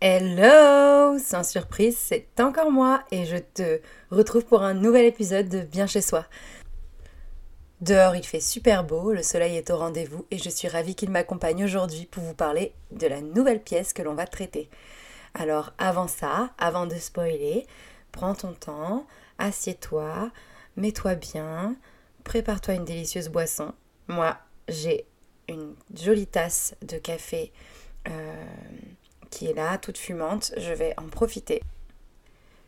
Hello Sans surprise, c'est encore moi et je te retrouve pour un nouvel épisode de Bien chez soi. Dehors il fait super beau, le soleil est au rendez-vous et je suis ravie qu'il m'accompagne aujourd'hui pour vous parler de la nouvelle pièce que l'on va traiter. Alors avant ça, avant de spoiler, prends ton temps, assieds-toi, mets-toi bien, prépare-toi une délicieuse boisson. Moi, j'ai une jolie tasse de café. Euh, qui est là, toute fumante. Je vais en profiter.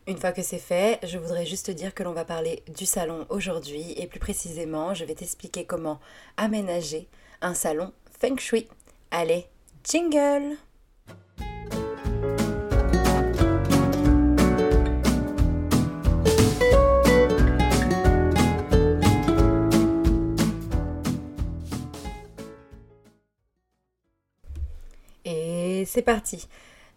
Une fois que c'est fait, je voudrais juste dire que l'on va parler du salon aujourd'hui et plus précisément, je vais t'expliquer comment aménager un salon feng shui. Allez, jingle C'est parti.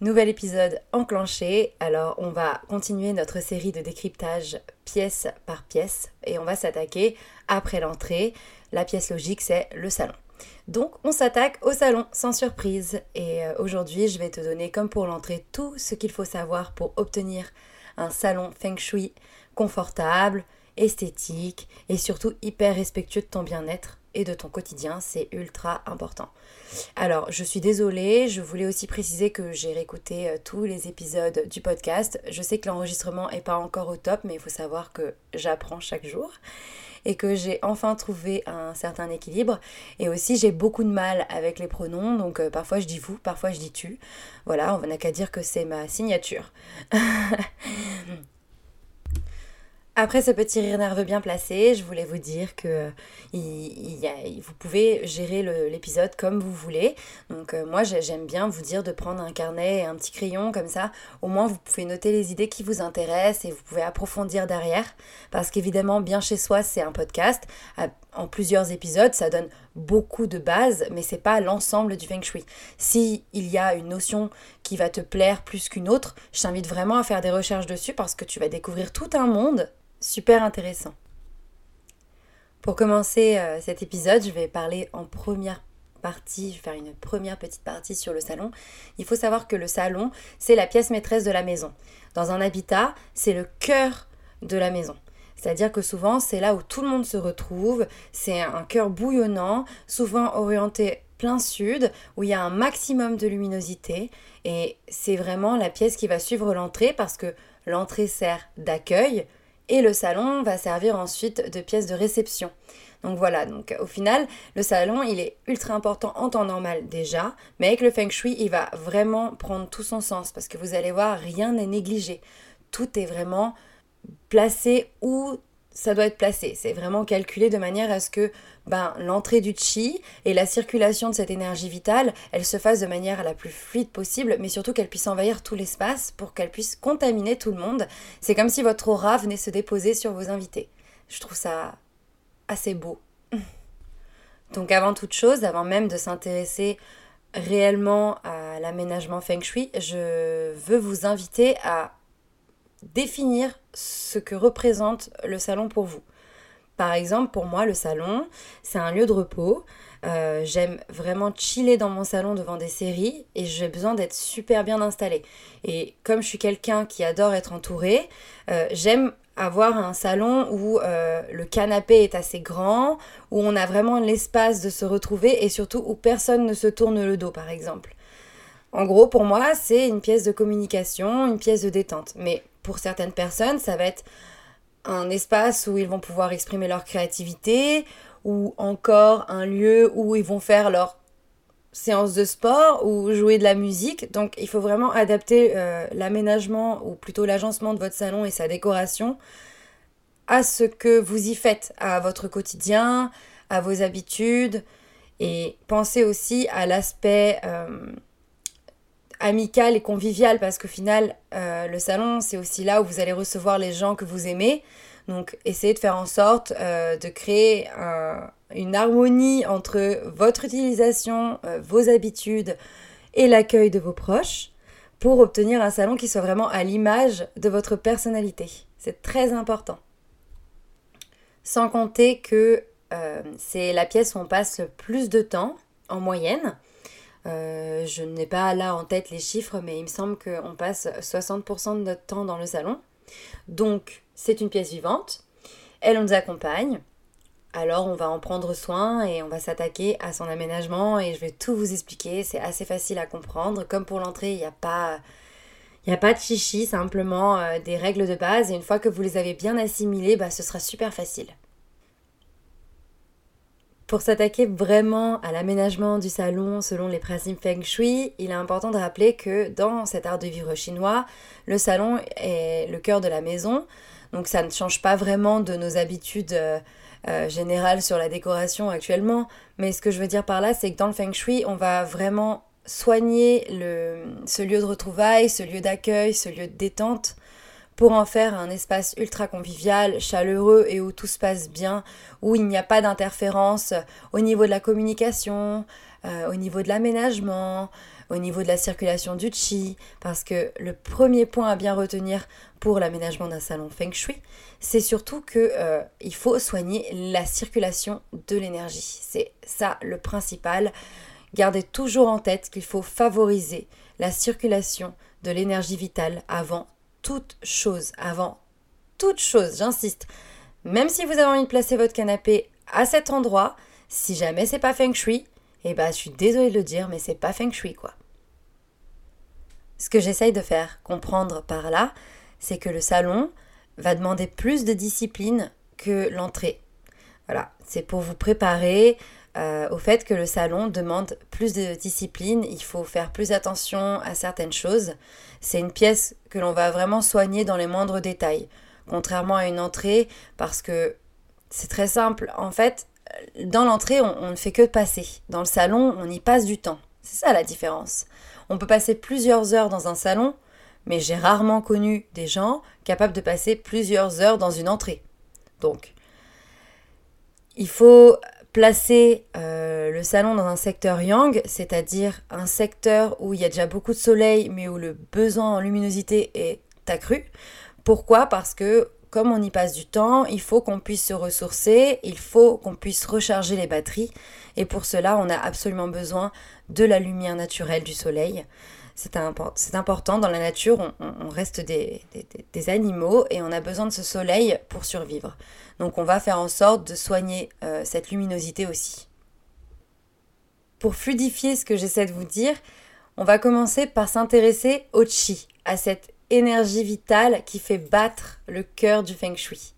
Nouvel épisode enclenché. Alors on va continuer notre série de décryptage pièce par pièce et on va s'attaquer après l'entrée. La pièce logique c'est le salon. Donc on s'attaque au salon sans surprise et euh, aujourd'hui je vais te donner comme pour l'entrée tout ce qu'il faut savoir pour obtenir un salon feng shui confortable, esthétique et surtout hyper respectueux de ton bien-être et de ton quotidien, c'est ultra important. Alors, je suis désolée, je voulais aussi préciser que j'ai réécouté euh, tous les épisodes du podcast. Je sais que l'enregistrement n'est pas encore au top, mais il faut savoir que j'apprends chaque jour et que j'ai enfin trouvé un certain équilibre. Et aussi, j'ai beaucoup de mal avec les pronoms, donc euh, parfois je dis vous, parfois je dis tu. Voilà, on n'a qu'à dire que c'est ma signature. Après ce petit rire nerveux bien placé, je voulais vous dire que vous pouvez gérer l'épisode comme vous voulez. Donc euh, moi j'aime bien vous dire de prendre un carnet et un petit crayon comme ça. Au moins vous pouvez noter les idées qui vous intéressent et vous pouvez approfondir derrière. Parce qu'évidemment bien chez soi c'est un podcast en plusieurs épisodes, ça donne beaucoup de bases, mais c'est pas l'ensemble du feng shui. Si il y a une notion qui va te plaire plus qu'une autre, je t'invite vraiment à faire des recherches dessus parce que tu vas découvrir tout un monde super intéressant. Pour commencer euh, cet épisode, je vais parler en première partie, je vais faire une première petite partie sur le salon. Il faut savoir que le salon, c'est la pièce maîtresse de la maison. Dans un habitat, c'est le cœur de la maison. C'est-à-dire que souvent, c'est là où tout le monde se retrouve. C'est un cœur bouillonnant, souvent orienté plein sud, où il y a un maximum de luminosité. Et c'est vraiment la pièce qui va suivre l'entrée parce que l'entrée sert d'accueil, et le salon va servir ensuite de pièce de réception. Donc voilà, donc au final, le salon, il est ultra important en temps normal déjà, mais avec le feng shui, il va vraiment prendre tout son sens parce que vous allez voir, rien n'est négligé. Tout est vraiment placé où ça doit être placé. C'est vraiment calculé de manière à ce que ben, l'entrée du chi et la circulation de cette énergie vitale, elle se fasse de manière la plus fluide possible, mais surtout qu'elle puisse envahir tout l'espace pour qu'elle puisse contaminer tout le monde. C'est comme si votre aura venait se déposer sur vos invités. Je trouve ça assez beau. Donc avant toute chose, avant même de s'intéresser réellement à l'aménagement feng shui, je veux vous inviter à définir ce que représente le salon pour vous. Par exemple, pour moi, le salon, c'est un lieu de repos. Euh, j'aime vraiment chiller dans mon salon devant des séries et j'ai besoin d'être super bien installée. Et comme je suis quelqu'un qui adore être entouré, euh, j'aime avoir un salon où euh, le canapé est assez grand, où on a vraiment l'espace de se retrouver et surtout où personne ne se tourne le dos, par exemple. En gros, pour moi, c'est une pièce de communication, une pièce de détente. Mais pour certaines personnes, ça va être un espace où ils vont pouvoir exprimer leur créativité ou encore un lieu où ils vont faire leur séance de sport ou jouer de la musique. Donc il faut vraiment adapter euh, l'aménagement ou plutôt l'agencement de votre salon et sa décoration à ce que vous y faites, à votre quotidien, à vos habitudes. Et pensez aussi à l'aspect euh, amical et convivial parce qu'au final, euh, le salon, c'est aussi là où vous allez recevoir les gens que vous aimez. Donc, essayez de faire en sorte euh, de créer une harmonie entre votre utilisation, euh, vos habitudes et l'accueil de vos proches pour obtenir un salon qui soit vraiment à l'image de votre personnalité. C'est très important. Sans compter que c'est la pièce où on passe le plus de temps en moyenne. Euh, je n'ai pas là en tête les chiffres, mais il me semble qu'on passe 60% de notre temps dans le salon. Donc, c'est une pièce vivante. Elle nous accompagne. Alors, on va en prendre soin et on va s'attaquer à son aménagement et je vais tout vous expliquer. C'est assez facile à comprendre. Comme pour l'entrée, il n'y a pas. Il n'y a pas de chichi, simplement euh, des règles de base et une fois que vous les avez bien assimilées, bah, ce sera super facile. Pour s'attaquer vraiment à l'aménagement du salon selon les principes Feng Shui, il est important de rappeler que dans cet art de vivre chinois, le salon est le cœur de la maison. Donc ça ne change pas vraiment de nos habitudes euh, euh, générales sur la décoration actuellement. Mais ce que je veux dire par là, c'est que dans le Feng Shui, on va vraiment soigner ce lieu de retrouvailles, ce lieu d'accueil, ce lieu de détente pour en faire un espace ultra convivial, chaleureux et où tout se passe bien, où il n'y a pas d'interférence au niveau de la communication, euh, au niveau de l'aménagement, au niveau de la circulation du chi, parce que le premier point à bien retenir pour l'aménagement d'un salon feng shui, c'est surtout que euh, il faut soigner la circulation de l'énergie. C'est ça le principal. Gardez toujours en tête qu'il faut favoriser la circulation de l'énergie vitale avant toute chose, avant toute chose, j'insiste. Même si vous avez envie de placer votre canapé à cet endroit, si jamais c'est pas feng shui, eh ben je suis désolée de le dire, mais c'est pas feng shui quoi. Ce que j'essaye de faire comprendre par là, c'est que le salon va demander plus de discipline que l'entrée. Voilà, c'est pour vous préparer euh, au fait que le salon demande plus de discipline, il faut faire plus attention à certaines choses. C'est une pièce que l'on va vraiment soigner dans les moindres détails, contrairement à une entrée, parce que c'est très simple. En fait, dans l'entrée, on, ne fait que passer. Dans le salon, on y passe du temps. C'est ça la différence. On peut passer plusieurs heures dans un salon, mais j'ai rarement connu des gens capables de passer plusieurs heures dans une entrée. Donc, il faut placer euh, le salon dans un secteur yang, c'est-à-dire un secteur où il y a déjà beaucoup de soleil, mais où le besoin en luminosité est accru. Pourquoi? Parce que comme on y passe du temps, il faut qu'on puisse se ressourcer, il faut qu'on puisse recharger les batteries, et pour cela, on a absolument besoin de la lumière naturelle du soleil. C'est important, dans la nature, on, reste des, animaux et on a besoin de ce soleil pour survivre. Donc on va faire en sorte de soigner euh, cette luminosité aussi. Pour fluidifier ce que j'essaie de vous dire, on va commencer par s'intéresser au chi, à cette énergie vitale qui fait battre le cœur du feng shui,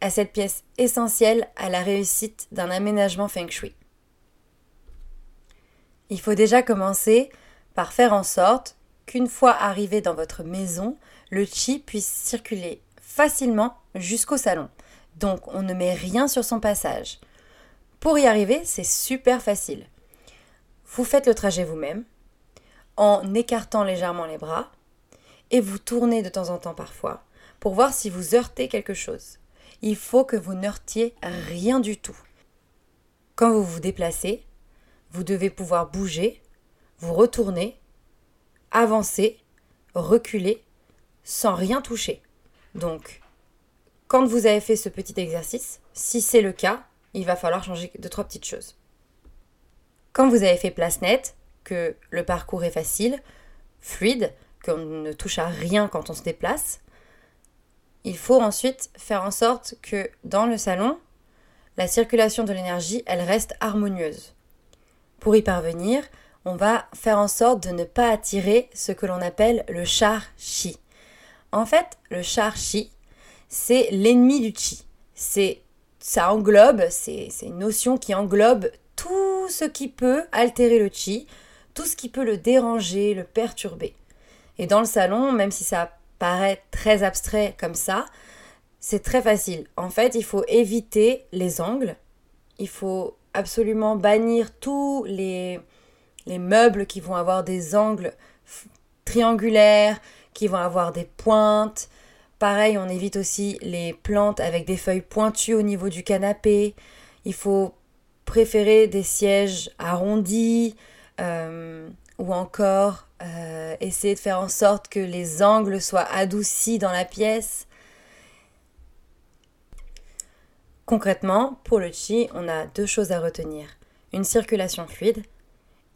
à cette pièce essentielle à la réussite d'un aménagement feng shui. Il faut déjà commencer par faire en sorte qu'une fois arrivé dans votre maison, le chi puisse circuler facilement jusqu'au salon. Donc on ne met rien sur son passage. Pour y arriver, c'est super facile. Vous faites le trajet vous-même en écartant légèrement les bras et vous tournez de temps en temps parfois pour voir si vous heurtez quelque chose. Il faut que vous n'heurtiez rien du tout. Quand vous vous déplacez, vous devez pouvoir bouger, vous retourner, avancer, reculer sans rien toucher. Donc, quand vous avez fait ce petit exercice, si c'est le cas, il va falloir changer deux, trois petites choses. Quand vous avez fait place nette, que le parcours est facile, fluide, qu'on ne touche à rien quand on se déplace, il faut ensuite faire en sorte que dans le salon, la circulation de l'énergie, elle reste harmonieuse. Pour y parvenir, on va faire en sorte de ne pas attirer ce que l'on appelle le char chi. En fait, le char chi, c'est l'ennemi du chi. C'est ça englobe, c'est une notion qui englobe tout ce qui peut altérer le chi, tout ce qui peut le déranger, le perturber. Et dans le salon, même si ça paraît très abstrait comme ça, c'est très facile. En fait, il faut éviter les angles. Il faut absolument bannir tous les, les meubles qui vont avoir des angles triangulaires, qui vont avoir des pointes, Pareil, on évite aussi les plantes avec des feuilles pointues au niveau du canapé. Il faut préférer des sièges arrondis euh, ou encore euh, essayer de faire en sorte que les angles soient adoucis dans la pièce. Concrètement, pour le chi, on a deux choses à retenir. Une circulation fluide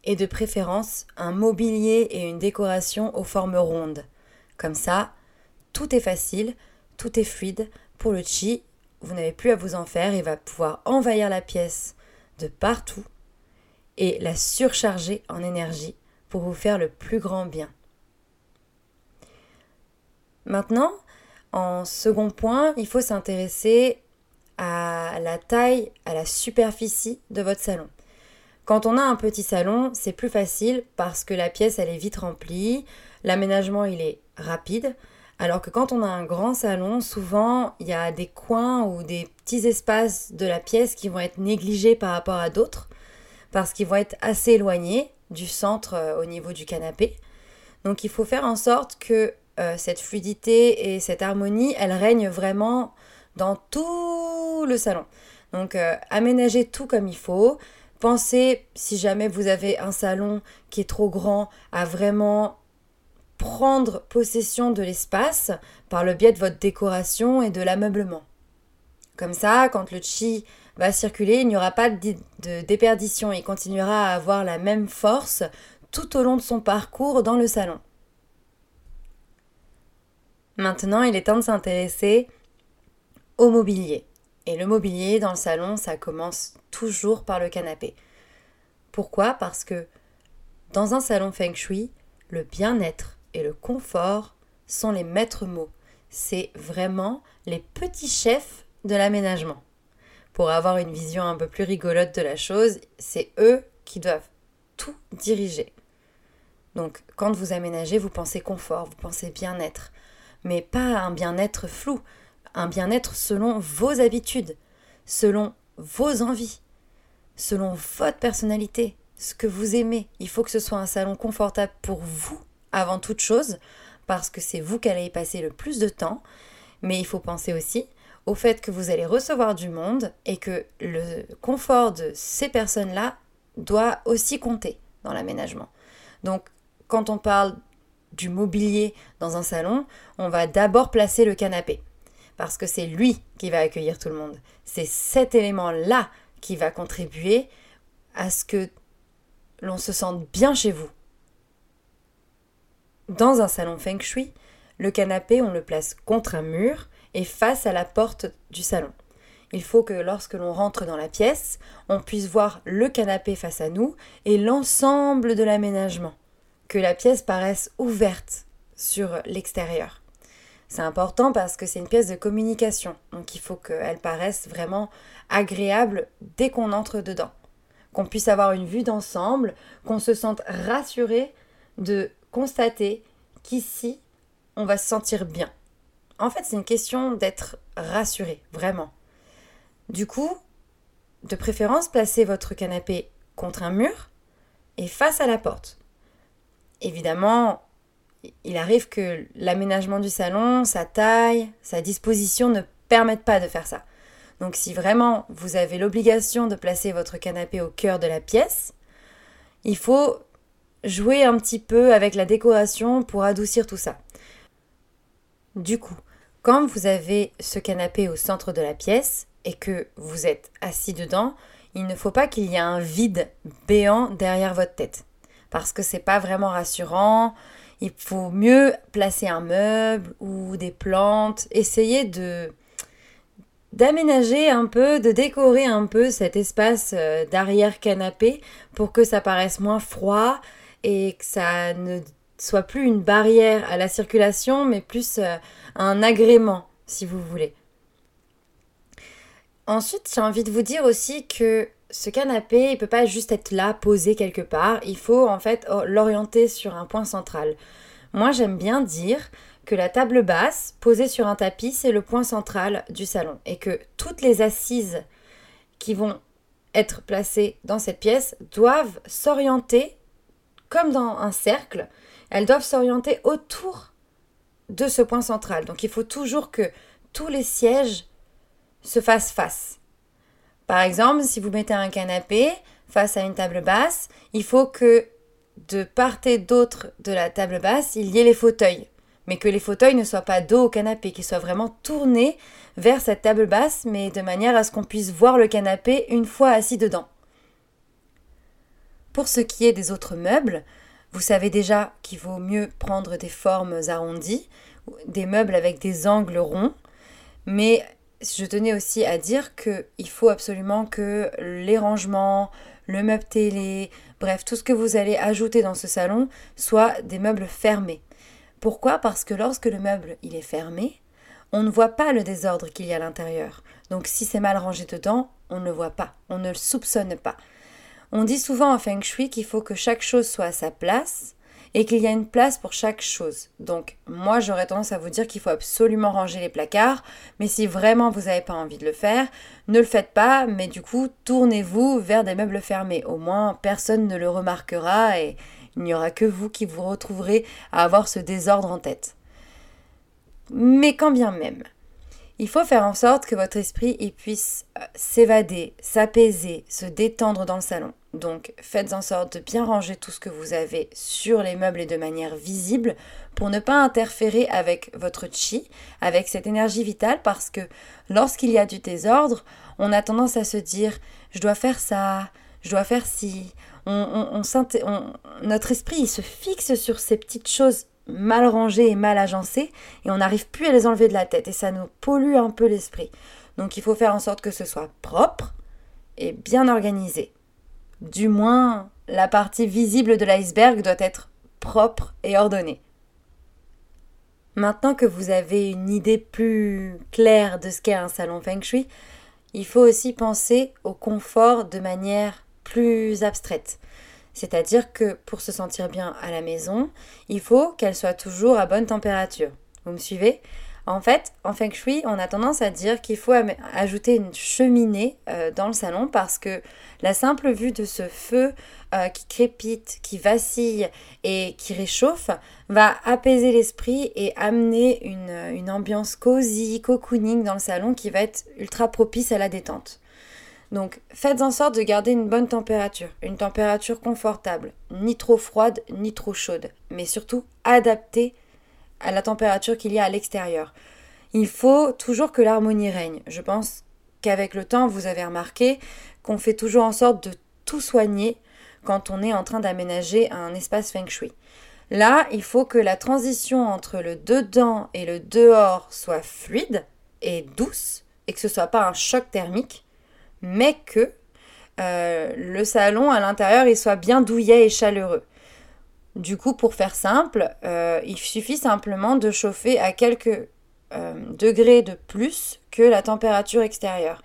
et de préférence un mobilier et une décoration aux formes rondes. Comme ça, tout est facile, tout est fluide. Pour le chi, vous n'avez plus à vous en faire, il va pouvoir envahir la pièce de partout et la surcharger en énergie pour vous faire le plus grand bien. Maintenant, en second point, il faut s'intéresser à la taille, à la superficie de votre salon. Quand on a un petit salon, c'est plus facile parce que la pièce elle est vite remplie, l'aménagement il est rapide, alors que quand on a un grand salon, souvent il y a des coins ou des petits espaces de la pièce qui vont être négligés par rapport à d'autres parce qu'ils vont être assez éloignés du centre euh, au niveau du canapé. Donc il faut faire en sorte que euh, cette fluidité et cette harmonie, elle règne vraiment dans tout le salon. Donc euh, aménagez tout comme il faut. Pensez, si jamais vous avez un salon qui est trop grand, à vraiment prendre possession de l'espace par le biais de votre décoration et de l'ameublement. Comme ça, quand le chi va circuler, il n'y aura pas de, déperdition, il continuera à avoir la même force tout au long de son parcours dans le salon. Maintenant, il est temps de s'intéresser au mobilier. Et le mobilier dans le salon, ça commence toujours par le canapé. Pourquoi? Parce que dans un salon feng shui, le bien-être et le confort sont les maîtres mots. C'est vraiment les petits chefs de l'aménagement. Pour avoir une vision un peu plus rigolote de la chose, c'est eux qui doivent tout diriger. Donc quand vous aménagez, vous pensez confort, vous pensez bien-être, mais pas un bien-être flou, un bien-être selon vos habitudes, selon vos envies, selon votre personnalité, ce que vous aimez. Il faut que ce soit un salon confortable pour vous avant toute chose, parce que c'est vous qui allez y passer le plus de temps, mais il faut penser aussi au fait que vous allez recevoir du monde et que le confort de ces personnes-là doit aussi compter dans l'aménagement. Donc quand on parle du mobilier dans un salon, on va d'abord placer le canapé. Parce que c'est lui qui va accueillir tout le monde. C'est cet élément-là qui va contribuer à ce que l'on se sente bien chez vous. Dans un salon feng shui, le canapé, on le place contre un mur et face à la porte du salon. Il faut que lorsque l'on rentre dans la pièce, on puisse voir le canapé face à nous et l'ensemble de l'aménagement que la pièce paraisse ouverte sur l'extérieur. C'est important parce que c'est une pièce de communication, donc il faut qu'elle paraisse vraiment agréable dès qu'on entre dedans. Qu'on puisse avoir une vue d'ensemble, qu'on se sente rassuré de constater qu'ici, on va se sentir bien. En fait, c'est une question d'être rassuré, vraiment. Du coup, de préférence, placez votre canapé contre un mur et face à la porte évidemment, il arrive que l'aménagement du salon, sa taille, sa disposition ne permettent pas de faire ça. Donc si vraiment vous avez l'obligation de placer votre canapé au cœur de la pièce, il faut jouer un petit peu avec la décoration pour adoucir tout ça. Du coup, quand vous avez ce canapé au centre de la pièce et que vous êtes assis dedans, il ne faut pas qu'il y ait un vide béant derrière votre tête parce que c'est pas vraiment rassurant. Il faut mieux placer un meuble ou des plantes, essayer d'aménager un peu, de décorer un peu cet espace euh, d'arrière canapé pour que ça paraisse moins froid et que ça ne soit plus une barrière à la circulation, mais plus euh, un agrément, si vous voulez. Ensuite, j'ai envie de vous dire aussi que ce canapé, il peut pas juste être là, posé quelque part. Il faut en fait l'orienter sur un point central. Moi, j'aime bien dire que la table basse, posée sur un tapis, c'est le point central du salon. Et que toutes les assises qui vont être placées dans cette pièce doivent s'orienter comme dans un cercle. Elles doivent s'orienter autour de ce point central. Donc il faut toujours que tous les sièges se fassent face. Par exemple, si vous mettez un canapé face à une table basse, il faut que de part et d'autre de la table basse, il y ait les fauteuils. Mais que les fauteuils ne soient pas dos au canapé, qu'ils soient vraiment tournés vers cette table basse, mais de manière à ce qu'on puisse voir le canapé une fois assis dedans. Pour ce qui est des autres meubles, vous savez déjà qu'il vaut mieux prendre des formes arrondies, des meubles avec des angles ronds, mais je tenais aussi à dire qu'il faut absolument que les rangements, le meuble télé, bref, tout ce que vous allez ajouter dans ce salon soit des meubles fermés. Pourquoi? Parce que lorsque le meuble il est fermé, on ne voit pas le désordre qu'il y a à l'intérieur. Donc si c'est mal rangé dedans, on ne le voit pas, on ne le soupçonne pas. On dit souvent en feng shui qu'il faut que chaque chose soit à sa place et qu'il y a une place pour chaque chose. Donc moi j'aurais tendance à vous dire qu'il faut absolument ranger les placards, mais si vraiment vous n'avez pas envie de le faire, ne le faites pas, mais du coup tournez-vous vers des meubles fermés. Au moins personne ne le remarquera et il n'y aura que vous qui vous retrouverez à avoir ce désordre en tête. Mais quand bien même, il faut faire en sorte que votre esprit puisse euh, s'évader, s'apaiser, se détendre dans le salon. Donc faites en sorte de bien ranger tout ce que vous avez sur les meubles et de manière visible pour ne pas interférer avec votre chi, avec cette énergie vitale parce que lorsqu'il y a du désordre, on a tendance à se dire je dois faire ça, je dois faire ci. Notre esprit se fixe sur ces petites choses mal rangées et mal agencées et on n'arrive plus à les enlever de la tête et ça nous pollue un peu l'esprit. Donc il faut faire en sorte que ce soit propre et bien organisé. Du moins, la partie visible de l'iceberg doit être propre et ordonnée. Maintenant que vous avez une idée plus claire de ce qu'est un salon feng shui, il faut aussi penser au confort de manière plus abstraite. C'est-à-dire que pour se sentir bien à la maison, il faut qu'elle soit toujours à bonne température. Vous me suivez? En fait, en feng shui, on a tendance à dire qu'il faut ajouter une cheminée euh, dans le salon parce que la simple vue de ce feu euh, qui crépite, qui vacille et qui réchauffe va apaiser l'esprit et amener une, une ambiance cosy, cocooning dans le salon qui va être ultra propice à la détente. Donc faites en sorte de garder une bonne température, une température confortable, ni trop froide ni trop chaude, mais surtout adaptée à la température qu'il y a à l'extérieur. Il faut toujours que l'harmonie règne. Je pense qu'avec le temps, vous avez remarqué qu'on fait toujours en sorte de tout soigner quand on est en train d'aménager un espace feng shui. Là, il faut que la transition entre le dedans et le dehors soit fluide et douce et que ce soit pas un choc thermique, mais que euh, le salon à l'intérieur il soit bien douillet et chaleureux. Du coup, pour faire simple, euh, il suffit simplement de chauffer à quelques euh, degrés de plus que la température extérieure.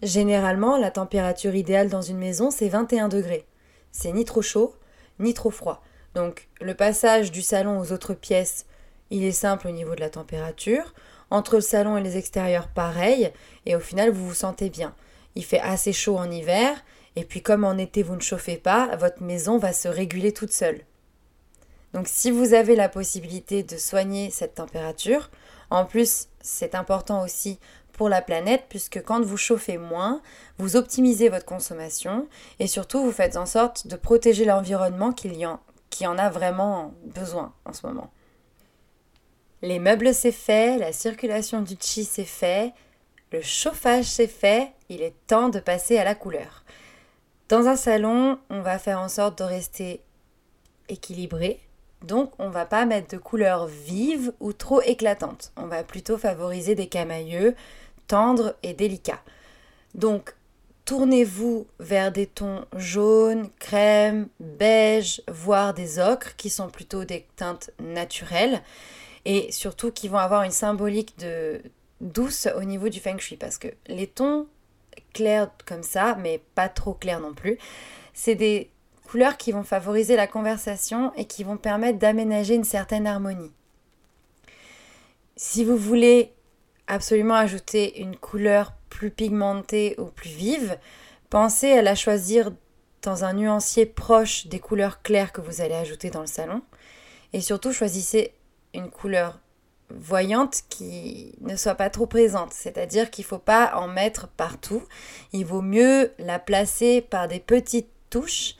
Généralement, la température idéale dans une maison, c'est 21 degrés. C'est ni trop chaud, ni trop froid. Donc, le passage du salon aux autres pièces, il est simple au niveau de la température. Entre le salon et les extérieurs, pareil. Et au final, vous vous sentez bien. Il fait assez chaud en hiver et puis comme en été vous ne chauffez pas, votre maison va se réguler toute seule. Donc si vous avez la possibilité de soigner cette température, en plus c'est important aussi pour la planète puisque quand vous chauffez moins, vous optimisez votre consommation et surtout vous faites en sorte de protéger l'environnement qui en, a vraiment besoin en ce moment. Les meubles c'est fait, la circulation du chi c'est fait, le chauffage c'est fait, il est temps de passer à la couleur. Dans un salon, on va faire en sorte de rester équilibré. Donc, on va pas mettre de couleurs vives ou trop éclatantes. On va plutôt favoriser des camailleux tendres et délicats. Donc, tournez-vous vers des tons jaunes, crème, beige, voire des ocres qui sont plutôt des teintes naturelles et surtout qui vont avoir une symbolique de douce au niveau du feng shui parce que les tons clair comme ça, mais pas trop clair non plus. C'est des couleurs qui vont favoriser la conversation et qui vont permettre d'aménager une certaine harmonie. Si vous voulez absolument ajouter une couleur plus pigmentée ou plus vive, pensez à la choisir dans un nuancier proche des couleurs claires que vous allez ajouter dans le salon. Et surtout, choisissez une couleur voyante qui ne soit pas trop présente. C'est-à-dire qu'il ne faut pas en mettre partout. Il vaut mieux la placer par des petites touches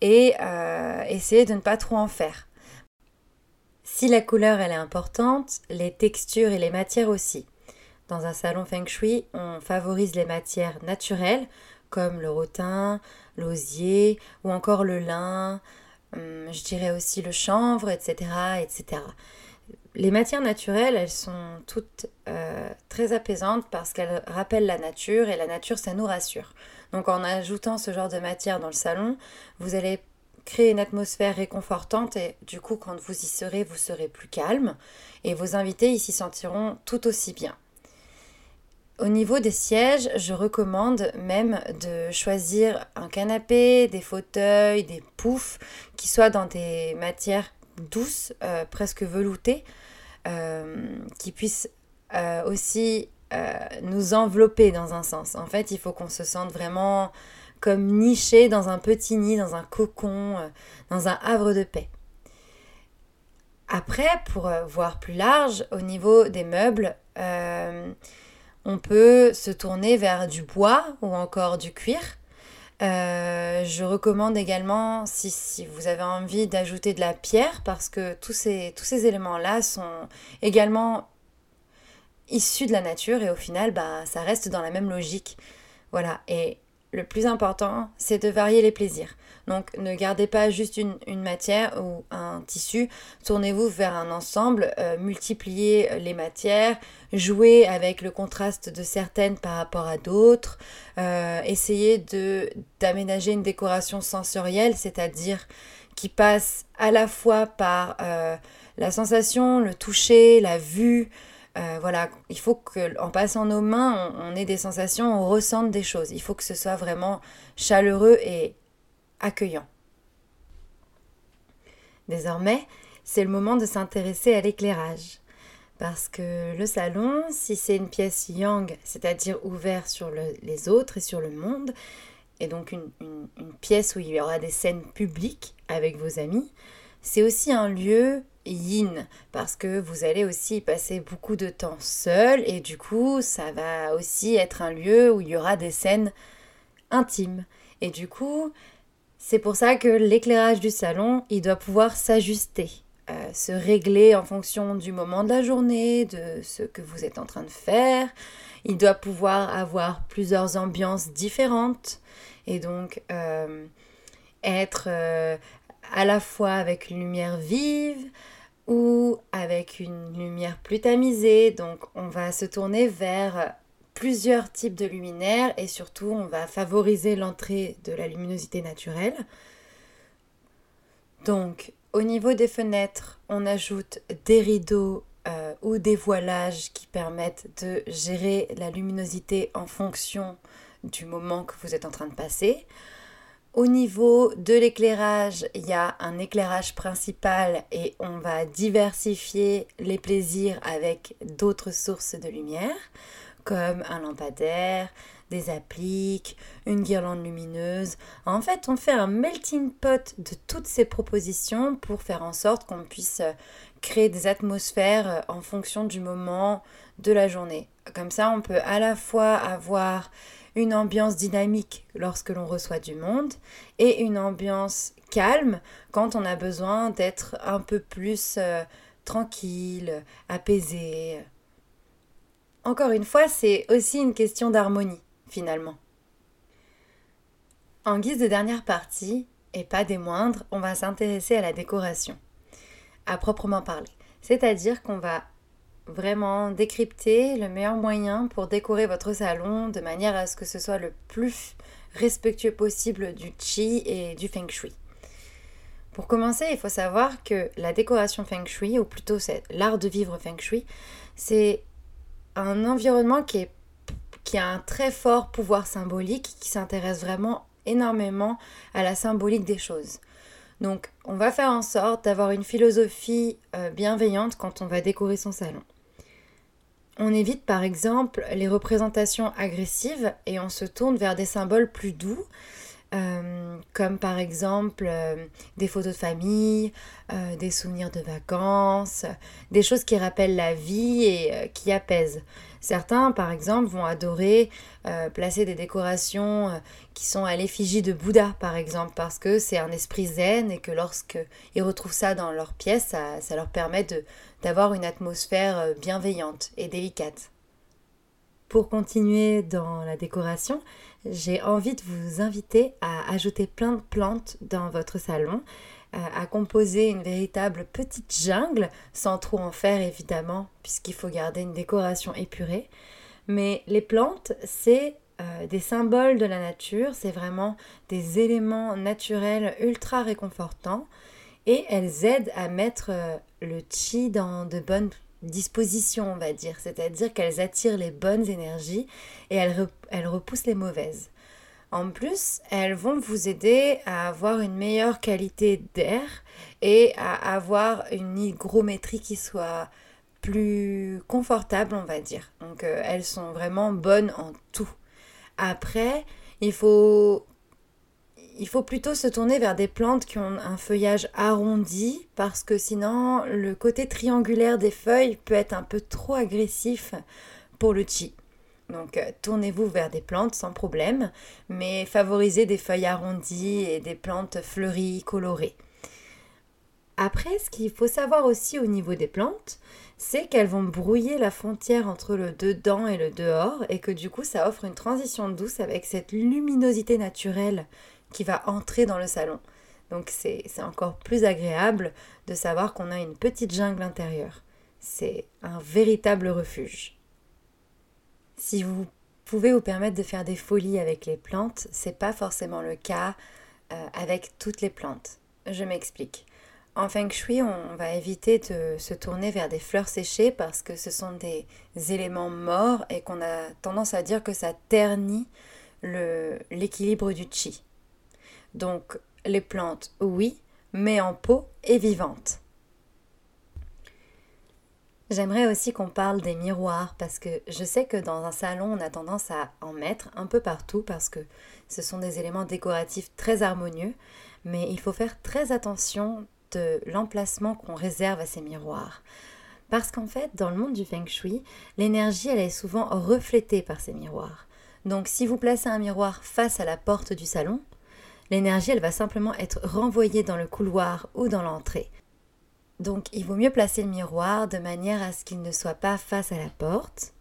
et euh, essayer de ne pas trop en faire. Si la couleur elle est importante, les textures et les matières aussi. Dans un salon feng shui, on favorise les matières naturelles comme le rotin, l'osier ou encore le lin, hum, je dirais aussi le chanvre, etc. etc. Les matières naturelles, elles sont toutes euh, très apaisantes parce qu'elles rappellent la nature et la nature, ça nous rassure. Donc en ajoutant ce genre de matière dans le salon, vous allez créer une atmosphère réconfortante et du coup quand vous y serez, vous serez plus calme et vos invités y s'y sentiront tout aussi bien. Au niveau des sièges, je recommande même de choisir un canapé, des fauteuils, des poufs qui soient dans des matières douces, euh, presque veloutées, euh, qui puissent euh, aussi nous envelopper dans un sens. En fait, il faut qu'on se sente vraiment comme niché dans un petit nid, dans un cocon, dans un havre de paix. Après, pour voir plus large, au niveau des meubles, on peut se tourner vers du bois ou encore du cuir. Euh, je recommande également, si, vous avez envie d'ajouter de la pierre, parce que tous ces, tous éléments-là sont également issus de la nature et au final, bah, ça reste dans la même logique. Voilà, et le plus important, c'est de varier les plaisirs. Donc ne gardez pas juste une, matière ou un tissu, tournez-vous vers un ensemble, euh, multipliez les matières, jouez avec le contraste de certaines par rapport à d'autres, euh, essayez de d'aménager une décoration sensorielle, c'est-à-dire qui passe à la fois par euh, la sensation, le toucher, la vue, voilà, il faut qu'en passant nos mains, on, ait des sensations, on ressente des choses. Il faut que ce soit vraiment chaleureux et accueillant. Désormais, c'est le moment de s'intéresser à l'éclairage. Parce que le salon, si c'est une pièce yang, c'est-à-dire ouvert sur les autres et sur le monde, et donc une, une, pièce où il y aura des scènes publiques avec vos amis, c'est aussi un lieu yin, parce que vous allez aussi passer beaucoup de temps seul, et du coup, ça va aussi être un lieu où il y aura des scènes intimes. Et du coup, c'est pour ça que l'éclairage du salon, il doit pouvoir s'ajuster, euh, se régler en fonction du moment de la journée, de ce que vous êtes en train de faire. Il doit pouvoir avoir plusieurs ambiances différentes et donc euh, être euh, à la fois avec une lumière vive ou avec une lumière plus tamisée. Donc on va se tourner vers plusieurs types de luminaires et surtout on va favoriser l'entrée de la luminosité naturelle. Donc au niveau des fenêtres, on ajoute des rideaux euh, ou des voilages qui permettent de gérer la luminosité en fonction du moment que vous êtes en train de passer. Au niveau de l'éclairage, il y a un éclairage principal et on va diversifier les plaisirs avec d'autres sources de lumière comme un lampadaire, des appliques, une guirlande lumineuse. En fait, on fait un melting pot de toutes ces propositions pour faire en sorte qu'on puisse euh, créer des atmosphères euh, en fonction du moment de la journée. Comme ça, on peut à la fois avoir une ambiance dynamique lorsque l'on reçoit du monde et une ambiance calme quand on a besoin d'être un peu plus euh, tranquille, apaisé. Encore une fois, c'est aussi une question d'harmonie, finalement. En guise de dernière partie, et pas des moindres, on va s'intéresser à la décoration, à proprement parler. C'est-à-dire qu'on va vraiment décrypter le meilleur moyen pour décorer votre salon de manière à ce que ce soit le plus respectueux possible du chi et du feng shui. Pour commencer, il faut savoir que la décoration feng shui, ou plutôt l'art de vivre feng shui, c'est un environnement qui, a un très fort pouvoir symbolique, qui s'intéresse vraiment énormément à la symbolique des choses. Donc on va faire en sorte d'avoir une philosophie euh, bienveillante quand on va décorer son salon. On évite par exemple les représentations agressives et on se tourne vers des symboles plus doux euh, comme par exemple euh, des photos de famille, euh, des souvenirs de vacances, des choses qui rappellent la vie et qui apaisent. Certains, par exemple, vont adorer placer des décorations qui sont à l'effigie de Bouddha, par exemple, parce que c'est un esprit zen et que lorsqu'ils retrouvent ça dans leur pièce, ça, ça leur permet d'avoir une atmosphère bienveillante et délicate. Pour continuer dans la décoration, j'ai envie de vous inviter à ajouter plein de plantes dans votre salon, euh, à composer une véritable petite jungle, sans trop en faire évidemment, puisqu'il faut garder une décoration épurée. Mais les plantes, c'est euh, des symboles de la nature, c'est vraiment des éléments naturels ultra réconfortants et elles aident à mettre euh, le chi dans de bonnes dispositions, on va dire. C'est-à-dire qu'elles attirent les bonnes énergies et elles, elles repoussent les mauvaises. En plus, elles vont vous aider à avoir une meilleure qualité d'air et à avoir une hygrométrie qui soit plus confortable, on va dire. Donc euh, elles sont vraiment bonnes en tout. Après, il faut il faut plutôt se tourner vers des plantes qui ont un feuillage arrondi parce que sinon le côté triangulaire des feuilles peut être un peu trop agressif pour le chi. Donc euh, tournez-vous vers des plantes sans problème, mais favorisez des feuilles arrondies et des plantes fleuries, colorées. Après, ce qu'il faut savoir aussi au niveau des plantes, c'est qu'elles vont brouiller la frontière entre le dedans et le dehors et que du coup ça offre une transition douce avec cette luminosité naturelle qui va entrer dans le salon. Donc c'est encore plus agréable de savoir qu'on a une petite jungle intérieure. C'est un véritable refuge. Si vous pouvez vous permettre de faire des folies avec les plantes, c'est pas forcément le cas euh, avec toutes les plantes. Je m'explique. En feng shui, on va éviter de se tourner vers des fleurs séchées parce que ce sont des éléments morts et qu'on a tendance à dire que ça ternit l'équilibre du chi. Donc les plantes, oui, mais en pot et vivantes. J'aimerais aussi qu'on parle des miroirs parce que je sais que dans un salon, on a tendance à en mettre un peu partout parce que ce sont des éléments décoratifs très harmonieux, mais il faut faire très attention de l'emplacement qu'on réserve à ces miroirs. Parce qu'en fait, dans le monde du feng shui, l'énergie, elle est souvent reflétée par ces miroirs. Donc si vous placez un miroir face à la porte du salon, l'énergie, elle va simplement être renvoyée dans le couloir ou dans l'entrée. Donc il vaut mieux placer le miroir de manière à ce qu'il ne soit pas face à la porte.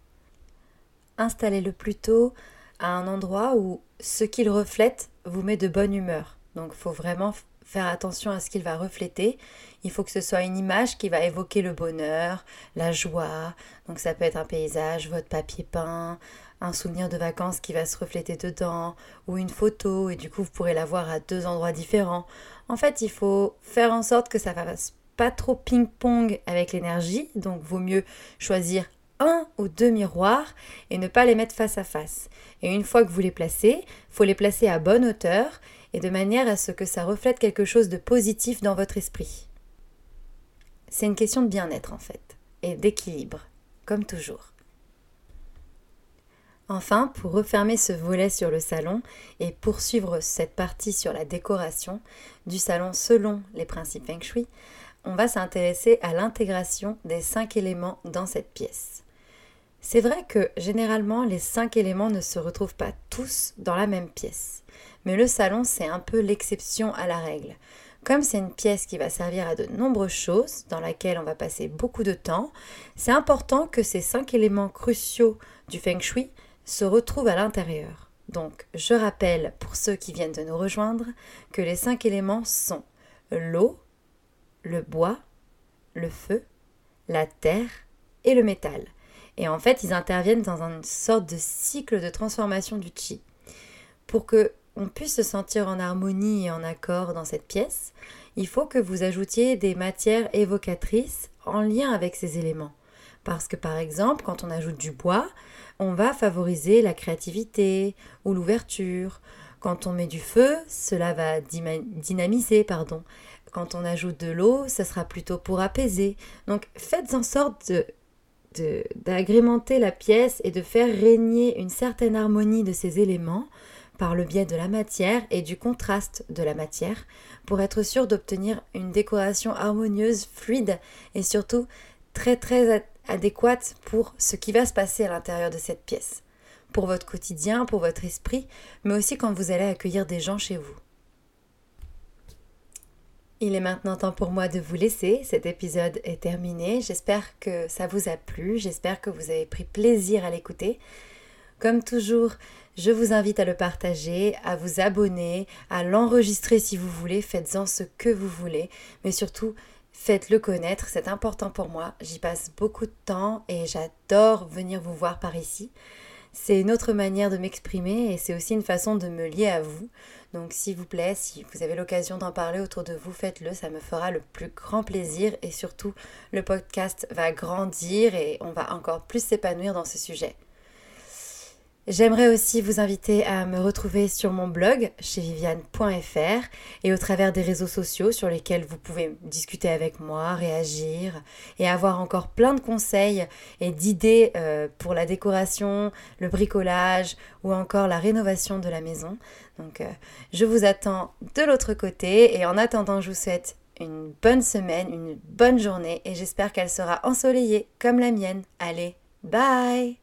Installez-le plutôt à un endroit où ce qu'il reflète vous met de bonne humeur. Donc il faut vraiment faire attention à ce qu'il va refléter. Il faut que ce soit une image qui va évoquer le bonheur, la joie. Donc ça peut être un paysage, votre papier peint, un souvenir de vacances qui va se refléter dedans, ou une photo, et du coup vous pourrez la voir à deux endroits différents. En fait, il faut faire en sorte que ça fasse pas trop ping-pong avec l'énergie, donc vaut mieux choisir un ou deux miroirs et ne pas les mettre face à face. Et une fois que vous les placez, faut les placer à bonne hauteur et de manière à ce que ça reflète quelque chose de positif dans votre esprit. C'est une question de bien-être en fait, et d'équilibre, comme toujours. Enfin, pour refermer ce volet sur le salon et poursuivre cette partie sur la décoration du salon selon les principes Feng Shui, on va s'intéresser à l'intégration des cinq éléments dans cette pièce. C'est vrai que généralement les cinq éléments ne se retrouvent pas tous dans la même pièce, mais le salon c'est un peu l'exception à la règle. Comme c'est une pièce qui va servir à de nombreuses choses, dans laquelle on va passer beaucoup de temps, c'est important que ces cinq éléments cruciaux du feng shui se retrouvent à l'intérieur. Donc, je rappelle pour ceux qui viennent de nous rejoindre que les cinq éléments sont l'eau, le bois, le feu, la terre et le métal. Et en fait, ils interviennent dans une sorte de cycle de transformation du chi. Pour que on puisse se sentir en harmonie et en accord dans cette pièce, il faut que vous ajoutiez des matières évocatrices en lien avec ces éléments. Parce que par exemple, quand on ajoute du bois, on va favoriser la créativité ou l'ouverture. Quand on met du feu, cela va dynamiser, pardon. Quand on ajoute de l'eau, ce sera plutôt pour apaiser. Donc faites en sorte d'agrémenter la pièce et de faire régner une certaine harmonie de ces éléments par le biais de la matière et du contraste de la matière pour être sûr d'obtenir une décoration harmonieuse, fluide et surtout très très adéquate pour ce qui va se passer à l'intérieur de cette pièce, pour votre quotidien, pour votre esprit, mais aussi quand vous allez accueillir des gens chez vous. Il est maintenant temps pour moi de vous laisser. Cet épisode est terminé. J'espère que ça vous a plu. J'espère que vous avez pris plaisir à l'écouter. Comme toujours, je vous invite à le partager, à vous abonner, à l'enregistrer si vous voulez, faites-en ce que vous voulez, mais surtout faites-le connaître, c'est important pour moi. J'y passe beaucoup de temps et j'adore venir vous voir par ici. C'est une autre manière de m'exprimer et c'est aussi une façon de me lier à vous. Donc s'il vous plaît, si vous avez l'occasion d'en parler autour de vous, faites-le, ça me fera le plus grand plaisir et surtout le podcast va grandir et on va encore plus s'épanouir dans ce sujet. J'aimerais aussi vous inviter à me retrouver sur mon blog chez viviane.fr et au travers des réseaux sociaux sur lesquels vous pouvez discuter avec moi, réagir et avoir encore plein de conseils et d'idées euh, pour la décoration, le bricolage ou encore la rénovation de la maison. Donc euh, je vous attends de l'autre côté et en attendant je vous souhaite une bonne semaine, une bonne journée et j'espère qu'elle sera ensoleillée comme la mienne. Allez, bye